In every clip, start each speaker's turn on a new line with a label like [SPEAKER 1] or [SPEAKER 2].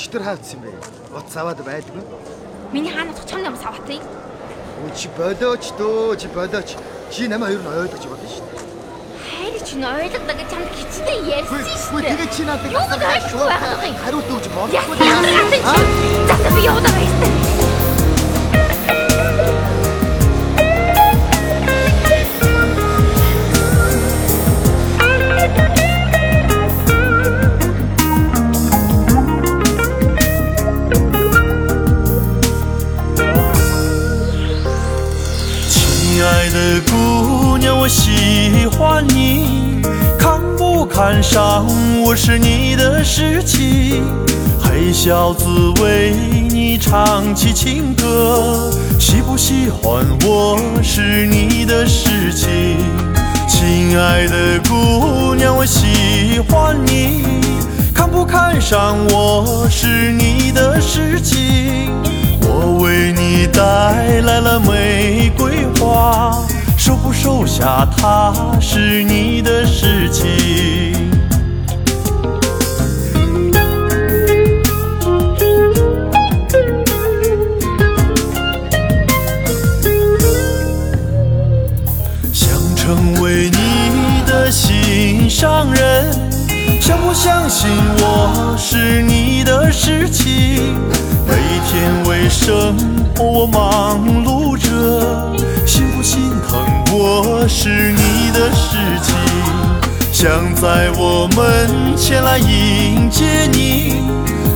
[SPEAKER 1] Чи тэр хаацсан бэ? Бот саваад байдгүй.
[SPEAKER 2] Миний хаана цочхон юм саваатыг.
[SPEAKER 1] Үгүй чи болооч дөө, чи болооч. Чи намайг хоёр нь ойлгож болно шүү дээ.
[SPEAKER 2] Хайр чи нь ойлгодог гэж чамд хичнээн ярьсан шүү дээ.
[SPEAKER 1] Үгүй тэгээ чи надад хариулт өгч болохгүй.
[SPEAKER 2] Яасан чи?
[SPEAKER 3] 姑娘，我喜欢你，看不看上我是你的事情。黑小子为你唱起情歌，喜不喜欢我是你的事情。亲爱的姑娘，我喜欢你，看不看上我是你的事情。收不收下它是你的事情。想成为你的心上人，相不相信我是你的事情。每天为生活我忙碌着，心不心疼我是你的事情。想在我门前来迎接你，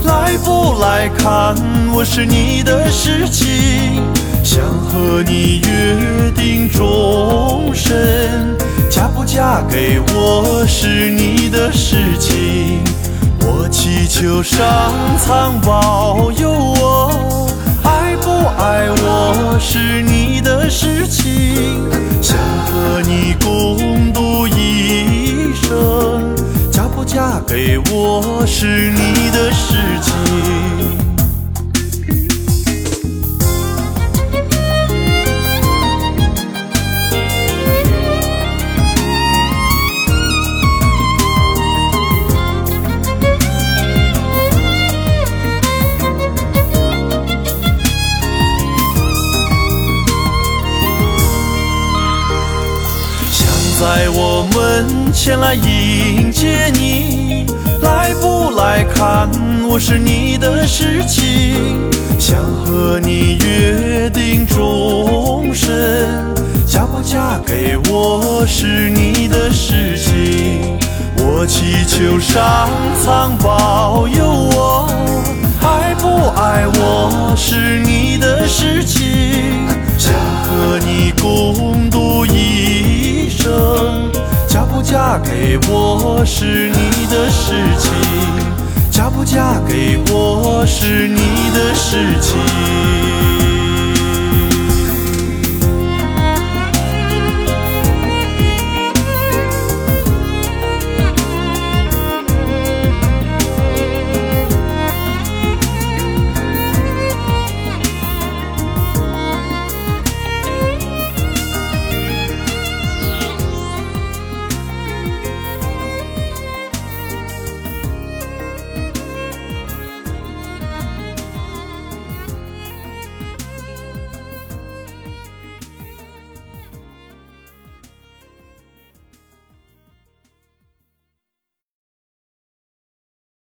[SPEAKER 3] 来不来看我是你的事情。想和你约定终身，嫁不嫁给我是你的事情。求上苍保佑我，爱不爱我是你的事情。想和你共度一生，嫁不嫁给我是你的事情。在我门前来迎接你，来不来看我是你的事情。想和你约定终身，嫁不嫁给我是你的事情。我祈求上苍保佑我，爱不爱我是你的事情。我是你的事情，嫁不嫁给我是你的事情。